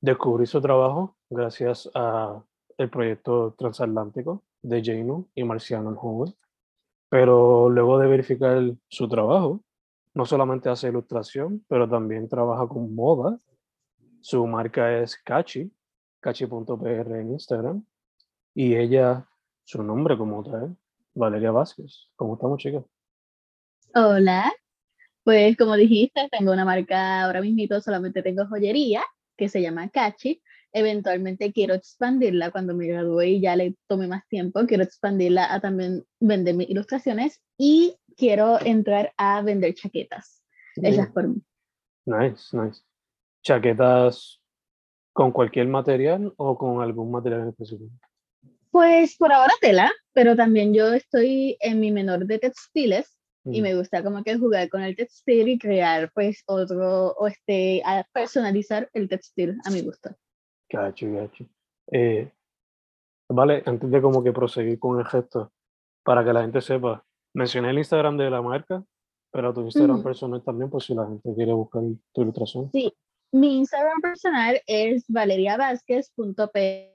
descubrí su trabajo gracias a el proyecto transatlántico de Jano y Marciano Joven. Pero luego de verificar su trabajo, no solamente hace ilustración, pero también trabaja con moda. Su marca es Cachi, cachi.pr en Instagram. Y ella, su nombre como tal, Valeria Vázquez. ¿Cómo estamos, chicas? Hola, pues como dijiste, tengo una marca ahora mismo, solamente tengo joyería que se llama Cachi. Eventualmente quiero expandirla cuando me gradúe y ya le tome más tiempo. Quiero expandirla a también vender mis ilustraciones y quiero entrar a vender chaquetas hechas por mí. Nice, nice. ¿Chaquetas con cualquier material o con algún material en específico? Pues por ahora tela, pero también yo estoy en mi menor de textiles y me gusta como que jugar con el textil y crear pues otro, o este, a personalizar el textil a mi gusto. Gacho, gacho. Eh, vale, antes de como que proseguir con el gesto, para que la gente sepa, mencioné el Instagram de la marca, pero tu Instagram personal también, por si la gente quiere buscar tu ilustración. Sí, mi Instagram personal es valeriavásquez.p.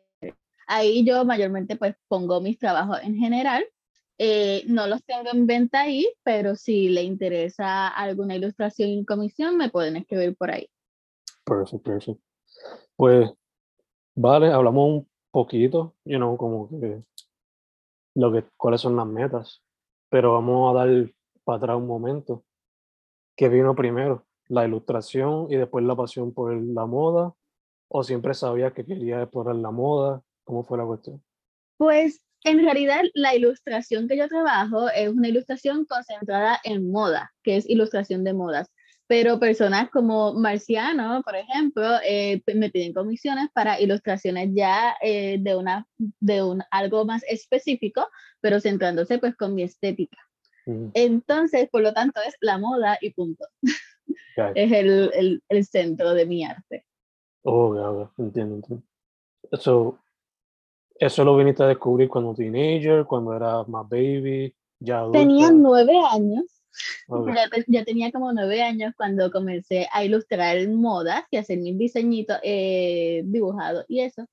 Ahí yo mayormente pues pongo mis trabajos en general eh, no los tengo en venta ahí, pero si le interesa alguna ilustración en comisión, me pueden escribir por ahí. Perfecto, perfecto. Pues, vale, hablamos un poquito, you know, como que, lo que cuáles son las metas, pero vamos a dar para atrás un momento. ¿Qué vino primero? ¿La ilustración y después la pasión por la moda? ¿O siempre sabías que quería explorar la moda? ¿Cómo fue la cuestión? Pues en realidad, la ilustración que yo trabajo es una ilustración concentrada en moda, que es ilustración de modas. Pero personas como Marciano, por ejemplo, eh, me piden comisiones para ilustraciones ya eh, de, una, de un, algo más específico, pero centrándose pues con mi estética. Entonces, por lo tanto, es la moda y punto. es el, el, el, centro de mi arte. Oh, ya, entiendo, entiendo. So, ¿Eso lo viniste a descubrir cuando teenager, cuando era más baby, ya adulta? Tenía nueve años. Ya, tenía como nueve años cuando comencé a ilustrar modas y hacer mis diseñitos eh, dibujados y eso.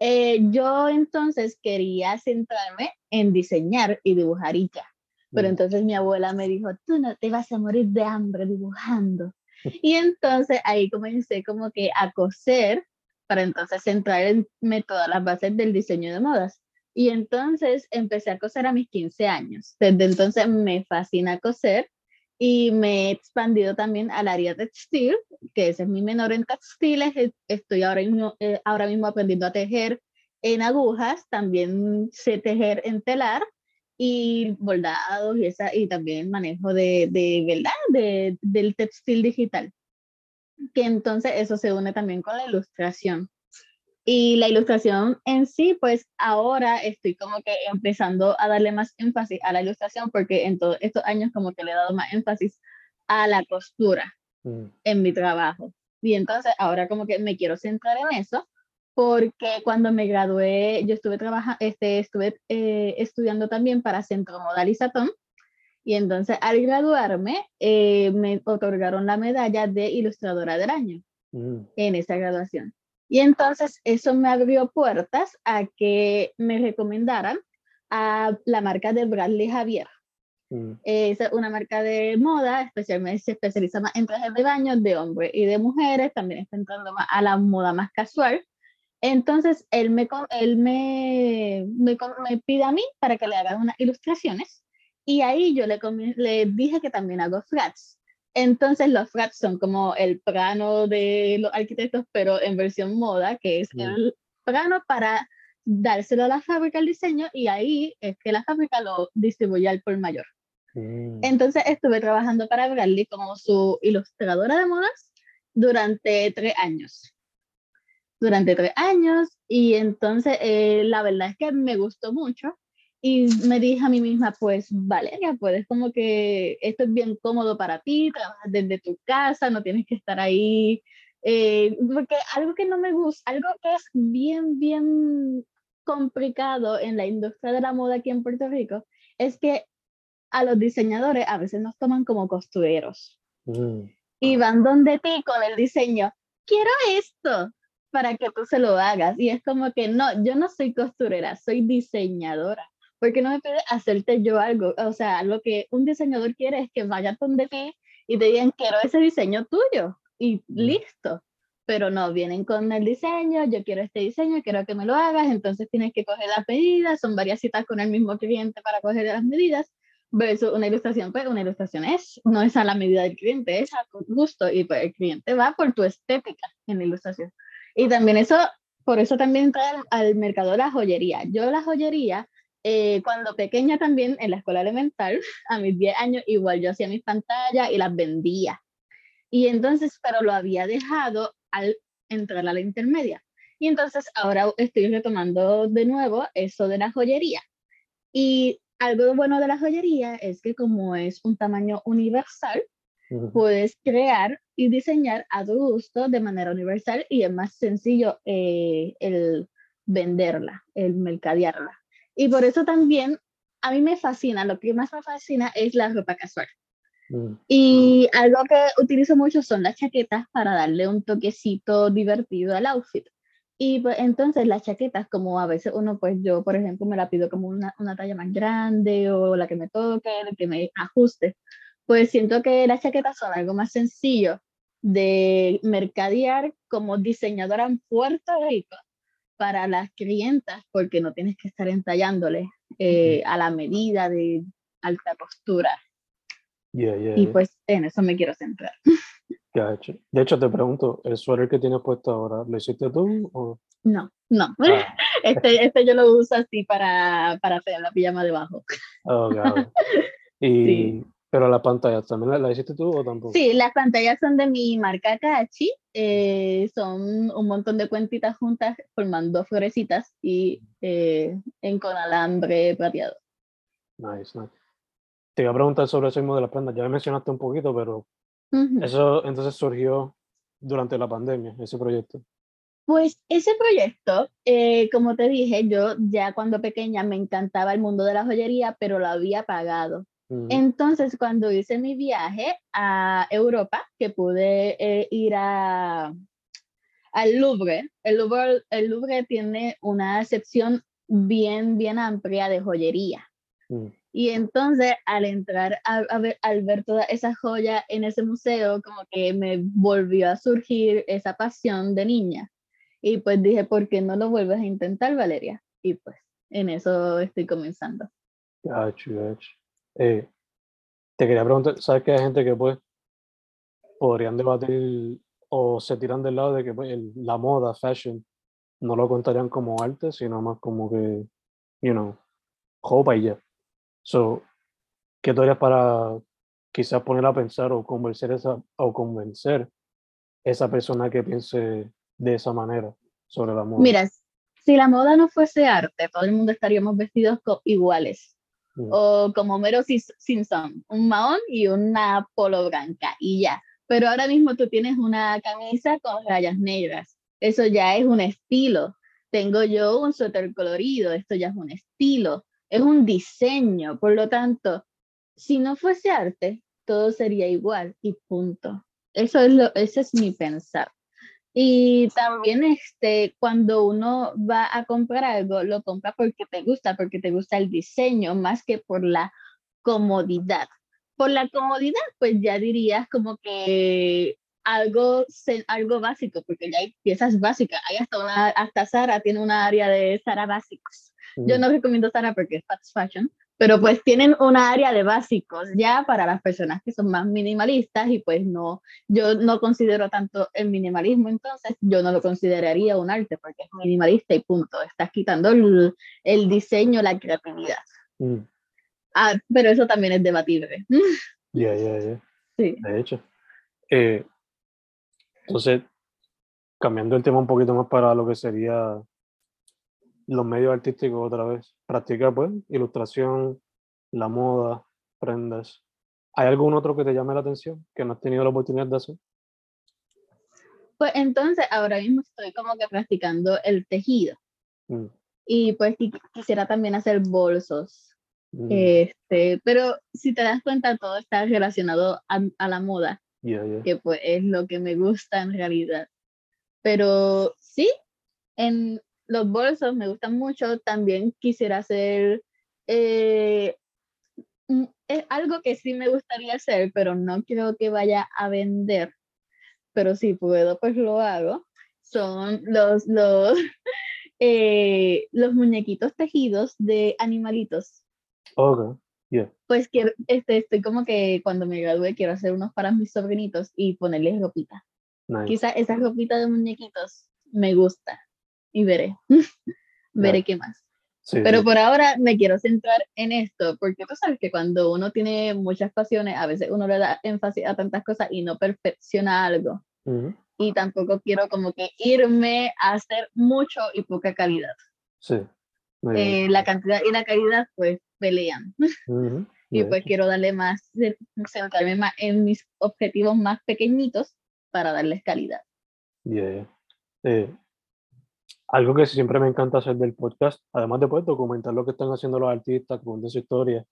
Eh, yo entonces quería centrarme en diseñar y dibujar y ya. Pero mm. entonces mi abuela me dijo, tú no te vas a morir de hambre dibujando. Y entonces ahí comencé como que a coser para entonces centrarme todas las bases del diseño de modas. Y entonces empecé a coser a mis 15 años. Desde entonces me fascina coser y me he expandido también al área textil, que ese es mi menor en textiles. Estoy ahora mismo, eh, ahora mismo aprendiendo a tejer en agujas, también sé tejer en telar y bordados y, esa, y también manejo de, de ¿verdad? De, del textil digital que entonces eso se une también con la ilustración. Y la ilustración en sí, pues ahora estoy como que empezando a darle más énfasis a la ilustración porque en todos estos años como que le he dado más énfasis a la costura mm. en mi trabajo. Y entonces ahora como que me quiero centrar en eso porque cuando me gradué, yo estuve trabajando, este, estuve eh, estudiando también para Centro Modalizatón, y entonces al graduarme eh, me otorgaron la medalla de ilustradora del año mm. en esa graduación. Y entonces eso me abrió puertas a que me recomendaran a la marca de Bradley Javier. Mm. Es una marca de moda, especialmente se especializa más en trajes de baño de hombres y de mujeres, también está entrando más a la moda más casual. Entonces, él me, él me, me, me pide a mí para que le haga unas ilustraciones y ahí yo le, le dije que también hago flats. Entonces los flats son como el plano de los arquitectos, pero en versión moda, que es el plano para dárselo a la fábrica el diseño y ahí es que la fábrica lo distribuye al por mayor. Mm. Entonces estuve trabajando para Bradley como su ilustradora de modas durante tres años. Durante tres años y entonces eh, la verdad es que me gustó mucho y me dije a mí misma, pues Valeria, puedes como que esto es bien cómodo para ti, trabajas desde tu casa, no tienes que estar ahí. Eh, porque algo que no me gusta, algo que es bien, bien complicado en la industria de la moda aquí en Puerto Rico, es que a los diseñadores a veces nos toman como costureros. Mm. Y van donde ti con el diseño, quiero esto para que tú se lo hagas. Y es como que no, yo no soy costurera, soy diseñadora porque no me pide hacerte yo algo? O sea, lo que un diseñador quiere es que vaya donde ti y te digan, quiero ese diseño tuyo y listo. Pero no, vienen con el diseño, yo quiero este diseño, quiero que me lo hagas, entonces tienes que coger las medidas, son varias citas con el mismo cliente para coger las medidas, versus una ilustración, pues una ilustración es, no es a la medida del cliente, es a tu gusto y pues el cliente va por tu estética en la ilustración. Y también eso, por eso también trae al mercado la joyería. Yo la joyería eh, cuando pequeña también, en la escuela elemental, a mis 10 años, igual yo hacía mis pantallas y las vendía. Y entonces, pero lo había dejado al entrar a la intermedia. Y entonces ahora estoy retomando de nuevo eso de la joyería. Y algo bueno de la joyería es que como es un tamaño universal, puedes crear y diseñar a tu gusto de manera universal y es más sencillo eh, el venderla, el mercadearla. Y por eso también a mí me fascina, lo que más me fascina es la ropa casual. Mm. Y algo que utilizo mucho son las chaquetas para darle un toquecito divertido al outfit. Y pues entonces las chaquetas, como a veces uno, pues yo, por ejemplo, me la pido como una, una talla más grande o la que me toque, la que me ajuste, pues siento que las chaquetas son algo más sencillo de mercadear como diseñadora en Puerto Rico para las clientas porque no tienes que estar entallándole eh, a la medida de alta costura. y pues en eso me quiero centrar. De hecho, te pregunto, ¿el suéter que tienes puesto ahora, lo hiciste tú? O? No, no. Ah. Este, este yo lo uso así para, para hacer la pijama debajo. Oh, Y, pero las pantallas, ¿también las hiciste tú o tampoco? Sí, las pantallas son de mi marca Kachi. Eh, son un montón de cuentitas juntas formando florecitas y eh, en con alambre plateado. Nice, nice. Te iba a preguntar sobre ese mismo de las prendas. Ya me mencionaste un poquito, pero eso entonces surgió durante la pandemia, ese proyecto. Pues ese proyecto, eh, como te dije, yo ya cuando pequeña me encantaba el mundo de la joyería, pero lo había pagado. Entonces, cuando hice mi viaje a Europa, que pude eh, ir a, al Louvre, el Louvre, el Louvre tiene una sección bien, bien amplia de joyería. Mm. Y entonces, al entrar a, ver, al ver toda esa joya en ese museo, como que me volvió a surgir esa pasión de niña. Y pues dije, ¿por qué no lo vuelves a intentar, Valeria? Y pues en eso estoy comenzando. Eh, te quería preguntar, ¿sabes que hay gente que pues podrían debatir o se tiran del lado de que pues, la moda, fashion, no lo contarían como arte, sino más como que, you know, ropa y ya. So, ¿qué tú harías para quizás poner a pensar o convencer esa, o convencer esa persona que piense de esa manera sobre la moda? Mira, si la moda no fuese arte, todo el mundo estaríamos vestidos iguales o como Mero Simpson, un mahón y una polo blanca y ya. Pero ahora mismo tú tienes una camisa con rayas negras, eso ya es un estilo. Tengo yo un suéter colorido, esto ya es un estilo, es un diseño, por lo tanto, si no fuese arte, todo sería igual y punto. Eso es lo, ese es mi pensar. Y también este, cuando uno va a comprar algo, lo compra porque te gusta, porque te gusta el diseño, más que por la comodidad. Por la comodidad, pues ya dirías como que algo, algo básico, porque ya hay piezas básicas. Hay hasta, una, hasta Sara tiene una área de Sara básicos. Yo no recomiendo Sara porque es fast fashion, pero pues tienen una área de básicos ya para las personas que son más minimalistas y pues no, yo no considero tanto el minimalismo, entonces yo no lo consideraría un arte porque es minimalista y punto, estás quitando el, el diseño, la creatividad. Mm. Ah, pero eso también es debatible. Ya, ya, ya. Sí. De hecho. Eh, entonces, cambiando el tema un poquito más para lo que sería los medios artísticos otra vez. Practica, pues, ilustración, la moda, prendas. ¿Hay algún otro que te llame la atención que no has tenido la oportunidad de hacer? Pues entonces ahora mismo estoy como que practicando el tejido. Mm. Y pues quisiera también hacer bolsos. Mm. Este, pero si te das cuenta, todo está relacionado a, la moda, que pues es lo que me gusta en realidad. Pero sí, en, los bolsos me gustan mucho. También quisiera hacer eh, es algo que sí me gustaría hacer, pero no creo que vaya a vender. Pero si puedo, pues lo hago. Son los, los, eh, los muñequitos tejidos de animalitos. Ok, Pues quiero, este, estoy como que cuando me gradúe quiero hacer unos para mis sobrinitos y ponerles ropita. Quizá esa ropita de muñequitos me gusta y veré, veré qué más. Pero por ahora me quiero centrar en esto, porque tú sabes que cuando uno tiene muchas pasiones, a veces uno le da énfasis a tantas cosas y no perfecciona algo. Y tampoco quiero como que irme a hacer mucho y poca calidad. Sí. Eh, la cantidad y la calidad pues pelean. y pues quiero darle más, centrarme más en mis objetivos más pequeñitos para darles calidad. Yeah. Eh, algo que siempre me encanta hacer del podcast, además de poder documentar lo que están haciendo los artistas, contar su historia,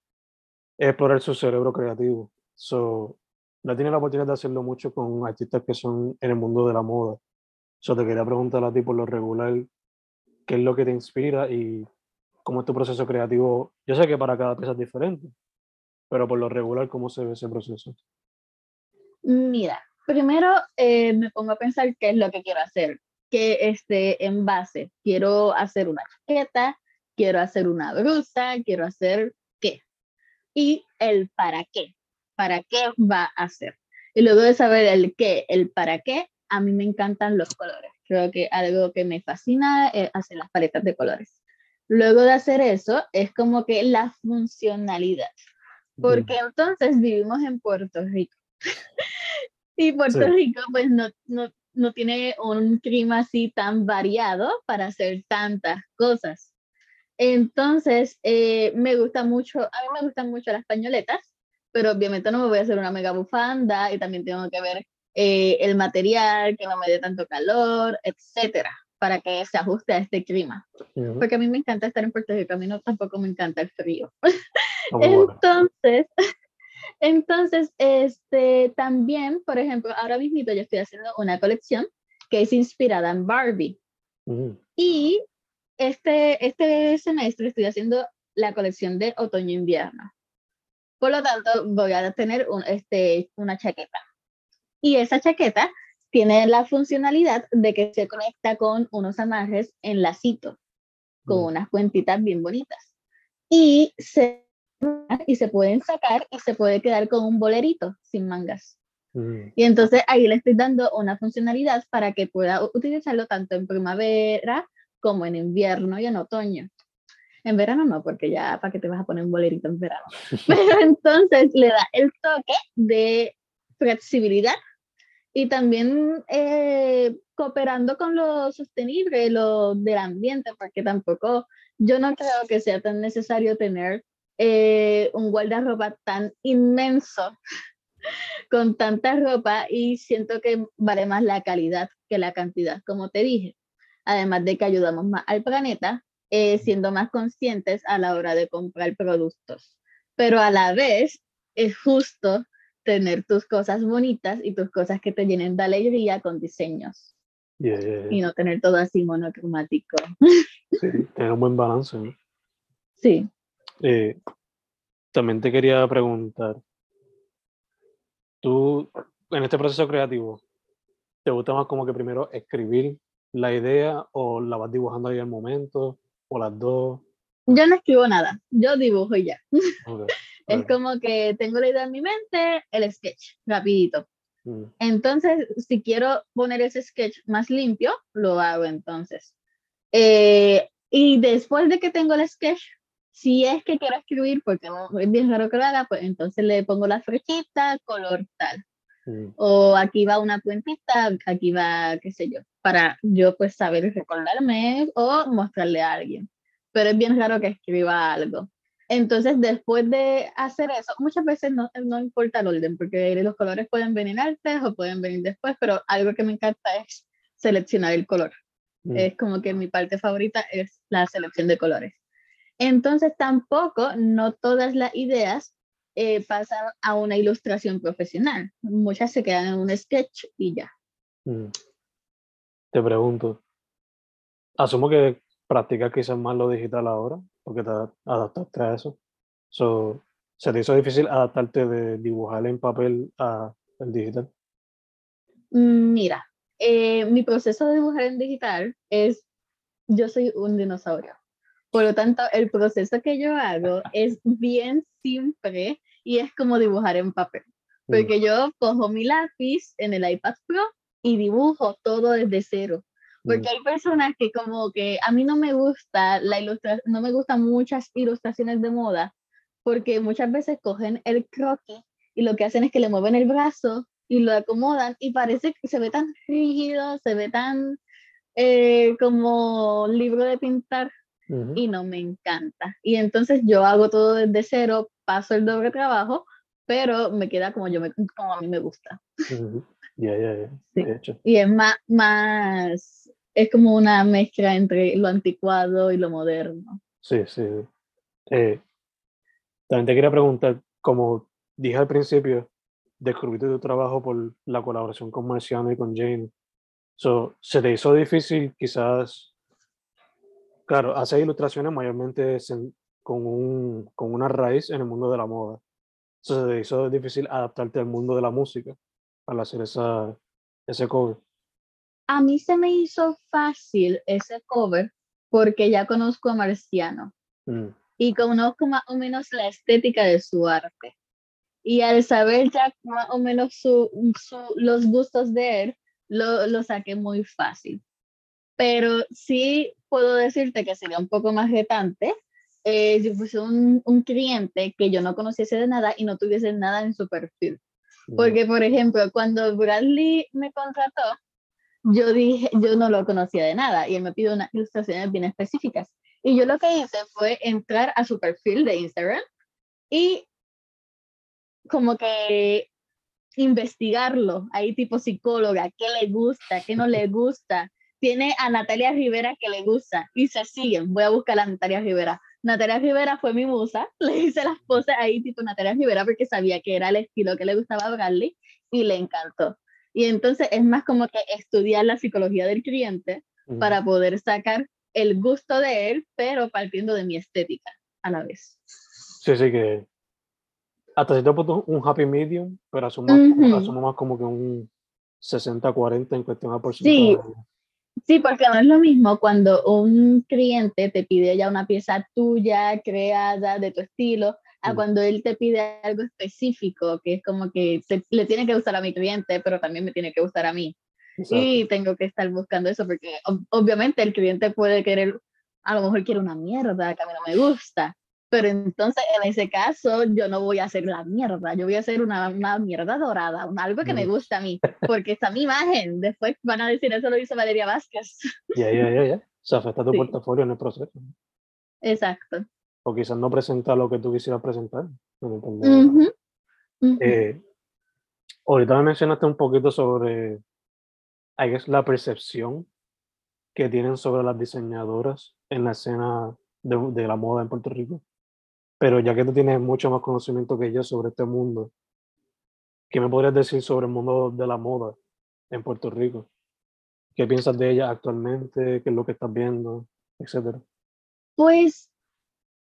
es explorar su cerebro creativo. So, no tiene la oportunidad de hacerlo mucho con artistas que son en el mundo de la moda. So, te quería preguntar a ti por lo regular, ¿qué es lo que te inspira y cómo es tu proceso creativo? Yo sé que para cada pieza es diferente, pero por lo regular, ¿cómo se ve ese proceso? Mira, primero eh, me pongo a pensar qué es lo que quiero hacer que esté en base. Quiero hacer una chaqueta, quiero hacer una blusa, quiero hacer qué. Y el para qué. ¿Para qué va a hacer? Y luego de saber el qué, el para qué, a mí me encantan los colores. Creo que algo que me fascina es hacer las paletas de colores. Luego de hacer eso, es como que la funcionalidad. Porque entonces vivimos en Puerto Rico. y Puerto Rico, pues no, no, no tiene un clima así tan variado para hacer tantas cosas. Entonces, eh, me gusta mucho, a mí me gustan mucho las pañoletas, pero obviamente no me voy a hacer una mega bufanda y también tengo que ver eh, el material, que no me dé tanto calor, etcétera, para que se ajuste a este clima. Porque a mí me encanta estar en Puerto Rico, a mí no tampoco me encanta el frío. Entonces, entonces, este, también, por ejemplo, ahora mismo yo estoy haciendo una colección que es inspirada en Barbie. Mm. Y este, este semestre estoy haciendo la colección de otoño-invierno. Por lo tanto, voy a tener un, este, una chaqueta. Y esa chaqueta tiene la funcionalidad de que se conecta con unos amarres en lacito, con mm. unas cuentitas bien bonitas. Y se y se pueden sacar y se puede quedar con un bolerito sin mangas. Mm. Y entonces ahí le estoy dando una funcionalidad para que pueda utilizarlo tanto en primavera como en invierno y en otoño. En verano no, porque ya para que te vas a poner un bolerito en verano. Pero entonces le da el toque de flexibilidad y también eh, cooperando con lo sostenible, lo del ambiente, porque tampoco yo no creo que sea tan necesario tener eh, un guardarropa tan inmenso con tanta ropa y siento que vale más la calidad que la cantidad, como te dije. Además de que ayudamos más al planeta, eh, siendo más conscientes a la hora de comprar productos. Pero a la vez es justo tener tus cosas bonitas y tus cosas que te llenen de alegría con diseños. Y no tener todo así monocromático. Sí, tener un buen balance. Sí. Eh, también te quería preguntar, tú en este proceso creativo, ¿te gusta más como que primero escribir la idea o la vas dibujando ahí al momento o las dos? Yo no escribo nada, yo dibujo y ya. es como que tengo la idea en mi mente, el sketch, rapidito. Mm. Entonces, si quiero poner ese sketch más limpio, lo hago entonces. Eh, y después de que tengo el sketch, si es que quiero escribir, porque es bien raro que lo haga, pues entonces le pongo la flechita, color tal. Mm. O aquí va una puentita, aquí va, qué sé yo, para yo pues saber recordarme o mostrarle a alguien. Pero es bien raro que escriba algo. Entonces, después de hacer eso, muchas veces no, no importa el orden, porque los colores pueden venir antes o pueden venir después, pero algo que me encanta es seleccionar el color. Mm. Es como que mi parte favorita es la selección de colores. Entonces tampoco, no todas las ideas eh, pasan a una ilustración profesional. Muchas se quedan en un sketch y ya. Mm. Te pregunto, asumo que practicas quizás más lo digital ahora, porque te adaptaste a eso. ¿Se te hizo difícil adaptarte de dibujar en papel a el digital? Mm, mira, eh, mi proceso de dibujar en digital es, yo soy un dinosaurio. Por lo tanto, el proceso que yo hago es bien simple y es como dibujar en papel. Mm. Porque yo cojo mi lápiz en el iPad Pro y dibujo todo desde cero. Porque mm. hay personas que como que a mí no me gusta la ilustración, no me gustan muchas ilustraciones de moda, porque muchas veces cogen el croquis y lo que hacen es que le mueven el brazo y lo acomodan y parece que se ve tan rígido, se ve tan eh, como libro de pintar y no me encanta. Y entonces yo hago todo desde cero, paso el doble trabajo, pero me queda como, yo me, como a mí me gusta. Ya, ya, ya. Y es más, más, es como una mezcla entre lo anticuado y lo moderno. Sí, sí. Eh, también te quería preguntar, como dije al principio, descubriste tu trabajo por la colaboración con Marciano y con Jane. So, ¿Se te hizo difícil quizás Claro, hace ilustraciones mayormente con, un, con una raíz en el mundo de la moda. Entonces se hizo difícil adaptarte al mundo de la música al hacer esa, ese cover. A mí se me hizo fácil ese cover porque ya conozco a Marciano mm. y conozco más o menos la estética de su arte. Y al saber ya más o menos su, los gustos de él, lo, lo saqué muy fácil pero sí puedo decirte que sería un poco más retante eh, si fuese un, un, cliente que yo no conociese de nada y no tuviese nada en su perfil. Porque, por ejemplo, cuando Bradley me contrató, yo dije, yo no lo conocía de nada y él me pidió unas ilustraciones bien específicas. Y yo lo que hice fue entrar a su perfil de Instagram y como que investigarlo, ahí tipo psicóloga, qué le gusta, qué no le gusta, tiene a Natalia Rivera que le gusta y se siguen. Voy a buscar a Natalia Rivera. Natalia Rivera fue mi musa, le hice las poses ahí tipo Natalia Rivera porque sabía que era el estilo que le gustaba a Bradley y le encantó. Y entonces es más como que estudiar la psicología del cliente para poder sacar el gusto de él, pero partiendo de mi estética a la vez. Sí, sí, que hasta cierto punto un happy medium, pero asumo, más como que un 60-40 en cuestión de porcentaje. Sí, Sí, porque no es lo mismo cuando un cliente te pide ya una pieza tuya, creada, de tu estilo, a mm. cuando él te pide algo específico, que es como que le tiene que gustar a mi cliente, pero también me tiene que gustar a mí. Y tengo que estar buscando eso, porque obviamente el cliente puede querer, a lo mejor quiere una mierda que a mí no me gusta, pero entonces en ese caso yo no voy a hacer la mierda, yo voy a hacer una, una mierda dorada, algo que me gusta a mí, porque está mi imagen. Después van a decir eso lo hizo Valeria Vázquez. Ya, ya, ya, ya. Se afecta tu portafolio en el proceso. Exacto. O quizás no presenta lo que tú quisieras presentar. Eh, Ahorita me mencionaste un poquito sobre, es la percepción que tienen sobre las diseñadoras en la escena de, de, la moda en Puerto Rico. Pero ya que tú tienes mucho más conocimiento que yo sobre este mundo, ¿qué me podrías decir sobre el mundo de la moda en Puerto Rico? ¿Qué piensas de ella actualmente? ¿Qué es lo que estás viendo? Etcétera. Pues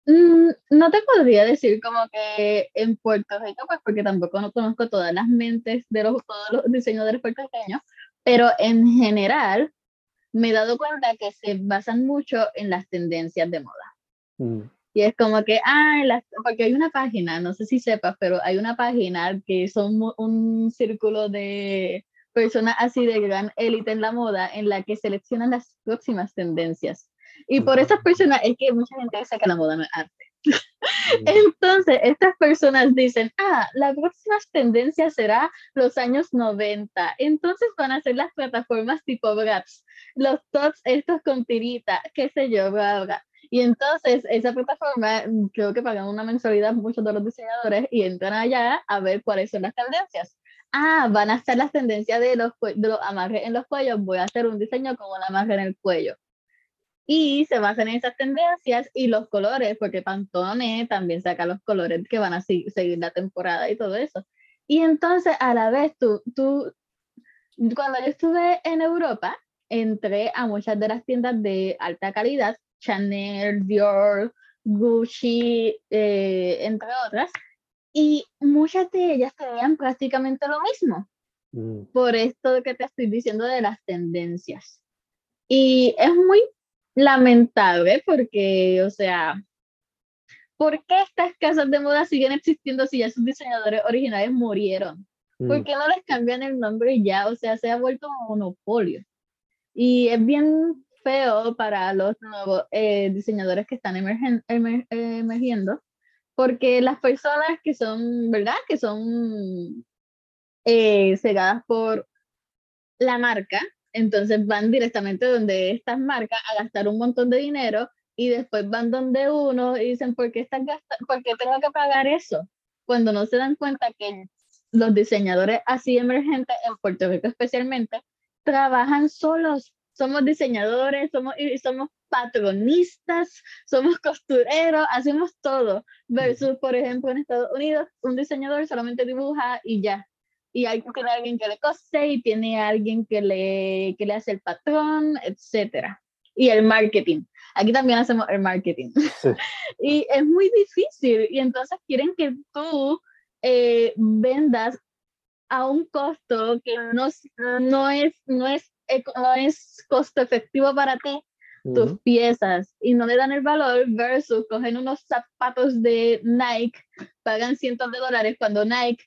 mm, no te podría decir como que en Puerto Rico, pues porque tampoco no conozco todas las mentes de los, todos los diseñadores puertorriqueños, pero en general me he dado cuenta que se basan mucho en las tendencias de moda. Mm. Y es como que, ah, porque hay una página, no sé si sepas, pero hay una página que son un círculo de personas así de gran élite en la moda en la que seleccionan las próximas tendencias. Y por esas personas es que mucha gente dice que la moda no es arte. Entonces, estas personas dicen, ah, la próxima tendencia será los años 90. Entonces van a ser las plataformas tipo Braps, los tops estos con tirita, qué sé yo, bla, Y entonces esa plataforma, creo que pagan una mensualidad muchos de los diseñadores y entran allá a ver cuáles son las tendencias ah, van a estar las tendencias de los, de los amarres en los cuellos, voy a hacer un diseño con un amarre en el cuello. Y se basan en esas tendencias y los colores, porque Pantone también saca los colores que van a seguir la temporada y todo eso. Y entonces, a la vez, tú, tú, cuando yo estuve en Europa, entré a muchas de las tiendas de alta calidad, Chanel, Dior, Gucci, eh, entre otras, y muchas de ellas tenían prácticamente lo mismo. Mm. Por esto que te estoy diciendo de las tendencias. Y es muy lamentable porque, o sea, ¿por qué estas casas de moda siguen existiendo si ya sus diseñadores originales murieron? ¿Por mm. qué no les cambian el nombre ya? O sea, se ha vuelto un monopolio. Y es bien feo para los nuevos eh, diseñadores que están emergiendo porque las personas que son, ¿verdad? Que son eh, cegadas por la marca, entonces van directamente donde estas marcas a gastar un montón de dinero y después van donde uno y dicen, ¿por qué, están ¿por qué tengo que pagar eso? Cuando no se dan cuenta que los diseñadores así emergentes, en Puerto Rico especialmente, trabajan solos. Somos diseñadores, somos, somos patronistas, somos costureros, hacemos todo. Versus, por ejemplo, en Estados Unidos, un diseñador solamente dibuja y ya. Y hay, tiene alguien que le cose y tiene alguien que le, que le hace el patrón, etc. Y el marketing. Aquí también hacemos el marketing. y es muy difícil. Y entonces quieren que tú eh, vendas a un costo que no, no, es, no, es, no es costo efectivo para ti tus piezas y no le dan el valor versus cogen unos zapatos de Nike, pagan cientos de dólares cuando Nike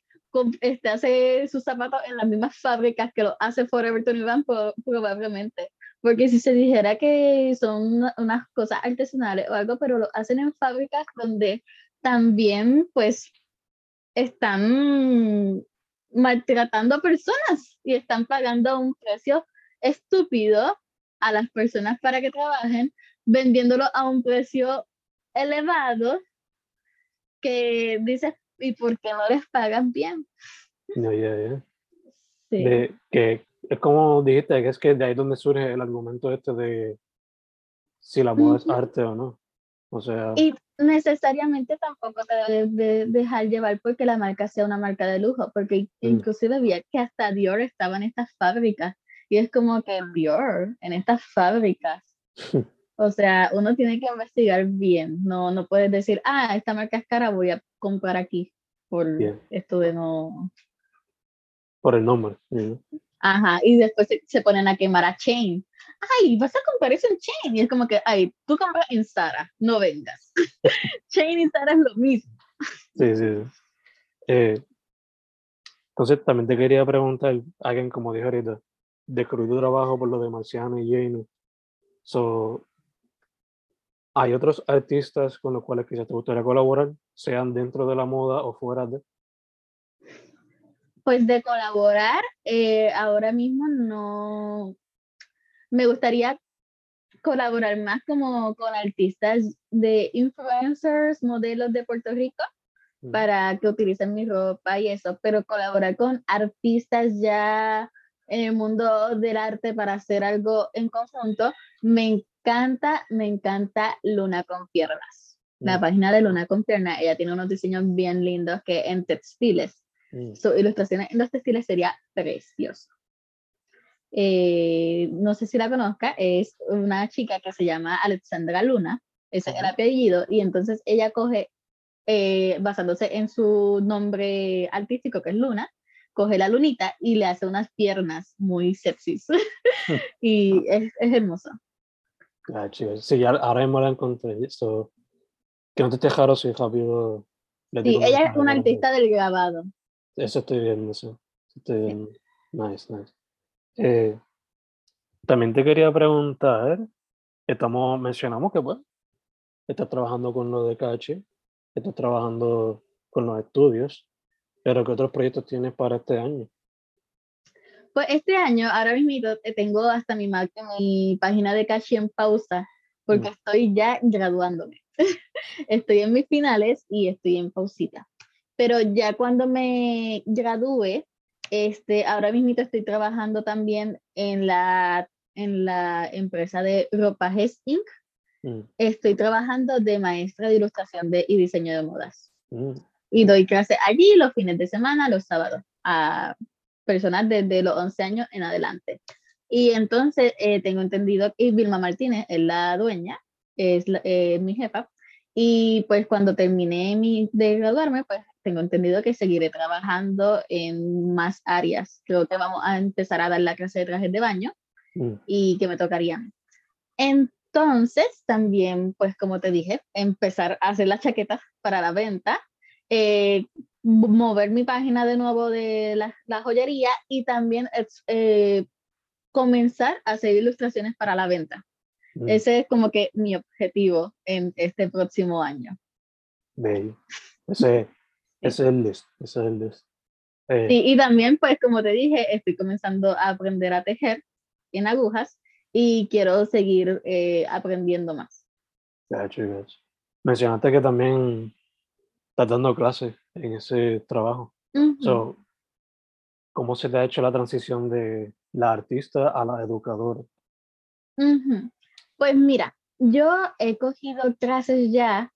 este, hace sus zapatos en las mismas fábricas que lo hace Forever 21 probablemente. Porque si se dijera que son unas cosas artesanales o algo, pero lo hacen en fábricas donde también pues están maltratando a personas y están pagando un precio estúpido a las personas para que trabajen, vendiéndolo a un precio elevado que dices, ¿y por qué no les pagan bien? No, ya, ya. Sí. que es como dijiste, que es que de ahí donde surge el argumento este de si la moda es arte o no. O sea... Y necesariamente tampoco te debes dejar llevar porque la marca sea una marca de lujo, porque mm. inclusive había que hasta Dior estaba en estas fábricas y es como que en estas fábricas. O sea, uno tiene que investigar bien. No, no puedes decir, ah, esta marca es cara, voy a comprar aquí. Por esto de no. Por el nombre. Ajá, y después se, ponen a quemar a Chain. Ay, vas a comprar eso en Chain. Y es como que, ay, tú compras en Sara, no vengas. Chain y Sara es lo mismo. Sí, sí. Eh, entonces, también te quería preguntar, alguien como dijo ahorita, de tu trabajo por lo de Marciano y Jane. So, ¿Hay otros artistas con los cuales quizás te gustaría colaborar, sean dentro de la moda o fuera de? Pues de colaborar, eh, ahora mismo no. Me gustaría colaborar más como con artistas de influencers, modelos de Puerto Rico, mm. para que utilicen mi ropa y eso, pero colaborar con artistas ya en el mundo del arte para hacer algo en conjunto, me encanta, me encanta Luna con piernas. La mm. página de Luna con piernas, ella tiene unos diseños bien lindos que en textiles. Mm. Su ilustraciones en los textiles sería precioso. Eh, no sé si la conozca, es una chica que se llama Alexandra Luna, ese es el apellido, y entonces ella coge, eh, basándose en su nombre artístico que es Luna, coge la lunita y le hace unas piernas muy sexys. y es, es hermoso. Ah, sí, ahora mismo la encontré. Esto, que no te dejaron si rápido. Sí, ella es una artista del grabado. Eso estoy viendo, eso. Estoy viendo. Nice, nice. Eh, también te quería preguntar, estamos, mencionamos que pues, estás trabajando con lo de Cachi, estás trabajando con los estudios, pero ¿qué otros proyectos tienes para este año? Pues este año, ahora mismo eh, tengo hasta mi, mi página de Cachi en pausa, porque mm. estoy ya graduándome. estoy en mis finales y estoy en pausita. Pero ya cuando me gradúe, este, ahora mismo estoy trabajando también en la, en la empresa de Ropajes Inc. Mm. Estoy trabajando de maestra de ilustración de, y diseño de modas. Mm. Y doy clase allí los fines de semana, los sábados, a personas desde los 11 años en adelante. Y entonces eh, tengo entendido que Vilma Martínez es la dueña, es eh, mi jefa. Y pues cuando terminé mi, de graduarme, pues tengo entendido que seguiré trabajando en más áreas. Creo que vamos a empezar a dar la clase de trajes de baño mm. y que me tocarían. Entonces, también, pues como te dije, empezar a hacer las chaquetas para la venta, eh, mover mi página de nuevo de la, joyería y también eh, comenzar a hacer ilustraciones para la venta. Mm. Ese es como que mi objetivo en este próximo año. Bello. Ese, ese es el list, ese es el list. Eh, y también, pues, como te dije, estoy comenzando a aprender a tejer en agujas y quiero seguir eh, aprendiendo más. Gacho, gacho. Mencionaste que también estás dando clases en ese trabajo. ¿Cómo se te ha hecho la transición de la artista a la educadora? Pues mira, yo he cogido clases ya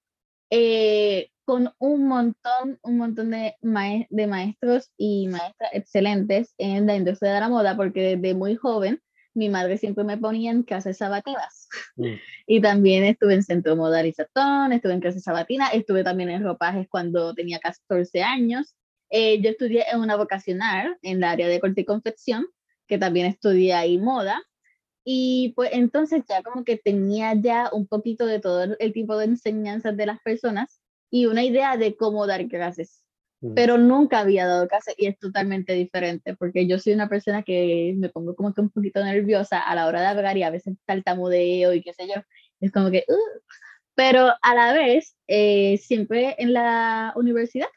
eh, con un montón, un montón de, de maestros y maestras excelentes en la industria de la moda, porque desde muy joven mi madre siempre me ponía en clases sabatinas. Mm. Y también estuve en Centro Moda estuve en clases sabatinas, estuve también en ropajes cuando tenía 14 años. Eh, yo estudié en una vocacional en la área de corte y confección, que también estudié ahí moda. Y pues entonces ya como que tenía ya un poquito de todo el tipo de enseñanzas de las personas y una idea de cómo dar clases. Pero nunca había dado clases y es totalmente diferente porque yo soy una persona que me pongo como que un poquito nerviosa a la hora de hablar y a veces tartamudeo y qué sé yo. Es como que, uh". pero a la vez, eh, siempre en la universidad,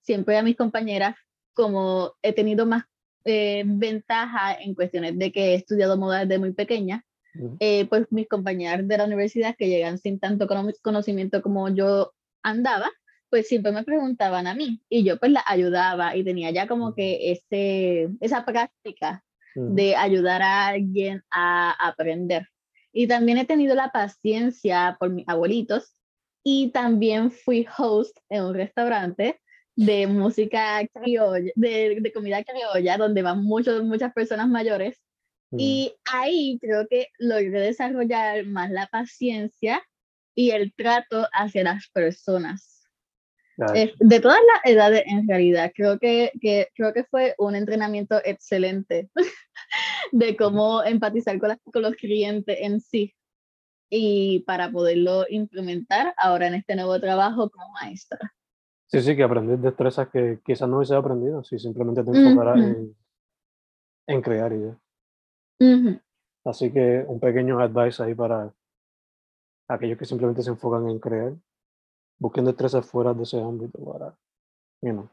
siempre a mis compañeras, como he tenido más eh, ventaja en cuestiones de que he estudiado moda desde muy pequeña, eh, pues mis compañeras de la universidad que llegan sin tanto conocimiento como yo andaba, pues siempre me preguntaban a mí y yo pues la ayudaba y tenía ya como que ese, esa práctica de ayudar a alguien a aprender. Y también he tenido la paciencia por mis abuelitos y también fui host en un restaurante de música criolla, de, de comida criolla, donde van muchos, muchas personas mayores. Y ahí creo que logré desarrollar más la paciencia y el trato hacia las personas. De todas las edades, en realidad, creo que, que, creo que fue un entrenamiento excelente de cómo empatizar con, con los clientes en sí y para poderlo implementar ahora en este nuevo trabajo como maestra. Sí, sí, que aprender destrezas que quizás no hubiese aprendido si simplemente te enfocaras en, en, crear ideas. Así que un pequeño advice ahí para aquellos que simplemente se enfocan en crear, busquen destrezas fuera de ese ámbito para, you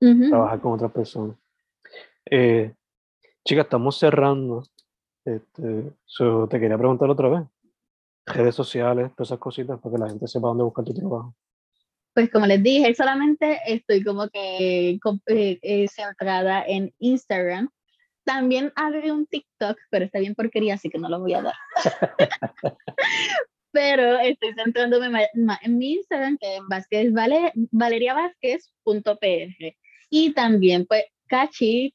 trabajar con otras personas. Eh, chica, estamos cerrando. Este, te quería preguntar otra vez. Redes sociales, todas esas cositas, para que la gente sepa dónde buscar tu trabajo. pues como les dije, solamente estoy como que eh, eh, centrada en Instagram. También abrí un TikTok, pero está bien porquería, así que no lo voy a dar. pero estoy centrándome en mi Instagram, que es Vázquez, vale, valeriavázquez.pr. Y también, pues, cachi.pr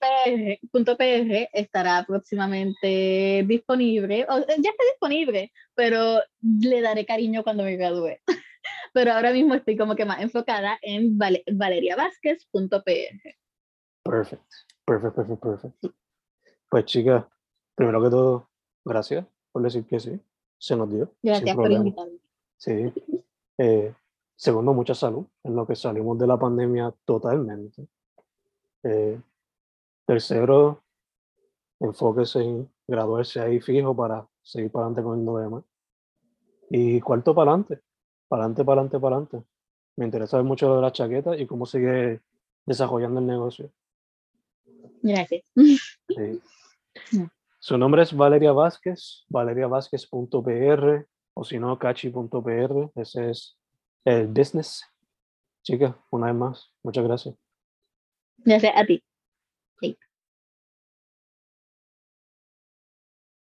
estará próximamente disponible, o, ya está disponible, pero le daré cariño cuando me gradúe. pero ahora mismo estoy como que más enfocada en valeriavázquez.pr. Perfecto, perfecto, perfecto, perfecto. Pues chicas, primero que todo, gracias por decir que sí, se nos dio. Gracias por invitarme. Sí. Eh, segundo, mucha salud, en lo que salimos de la pandemia totalmente. Eh, tercero, enfóquese en graduarse ahí fijo para seguir para adelante con el demás. Y cuarto, para adelante, para adelante, para adelante, para adelante. Me interesa ver mucho de la chaqueta y cómo sigue desarrollando el negocio. Gracias. Su nombre es Valeria Vázquez, valeriavázquez.pr o si no, cachi.pr. Ese es el business. Chica, una vez más, muchas gracias. Gracias a ti. Sí.